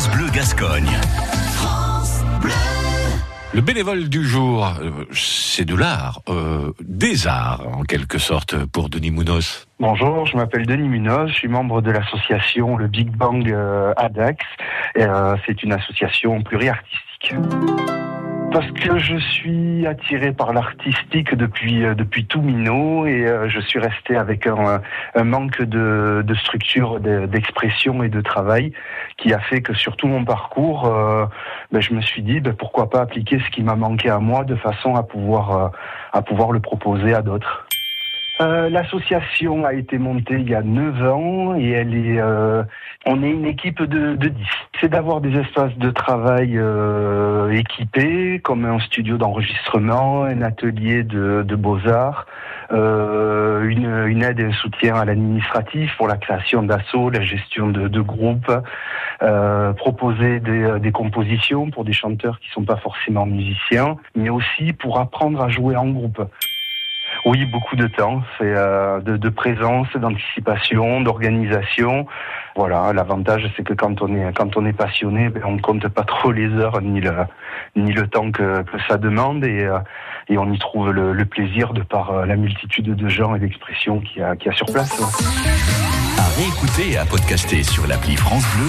France Bleu Gascogne. Le bénévole du jour, euh, c'est de l'art, euh, des arts en quelque sorte pour Denis Mounos. Bonjour, je m'appelle Denis Munoz, je suis membre de l'association Le Big Bang euh, ADAX. Euh, c'est une association pluriartistique. Parce que je suis attiré par l'artistique depuis euh, depuis tout minot et euh, je suis resté avec un, un manque de, de structure, de- d'expression et de travail qui a fait que sur tout mon parcours, euh, ben, je me suis dit ben, pourquoi pas appliquer ce qui m'a manqué à moi de façon à pouvoir euh, à pouvoir le proposer à d'autres. Euh, L'association a été montée il y a 9 ans et elle est, euh, on est une équipe de, de 10. C'est d'avoir des espaces de travail euh, équipés, comme un studio d'enregistrement, un atelier de, de beaux-arts, euh, une, une aide et un soutien à l'administratif pour la création d'assauts, la gestion de, de groupes, euh, proposer des, des compositions pour des chanteurs qui sont pas forcément musiciens, mais aussi pour apprendre à jouer en groupe. Oui, beaucoup de temps, c'est euh, de, de présence, d'anticipation, d'organisation. Voilà, l'avantage c'est que quand on est quand on est passionné, ben, on ne compte pas trop les heures ni le ni le temps que, que ça demande et, euh, et on y trouve le, le plaisir de par euh, la multitude de gens et d'expressions qu'il y a, qu'il a sur place. À réécouter et à podcaster sur l'appli France Bleu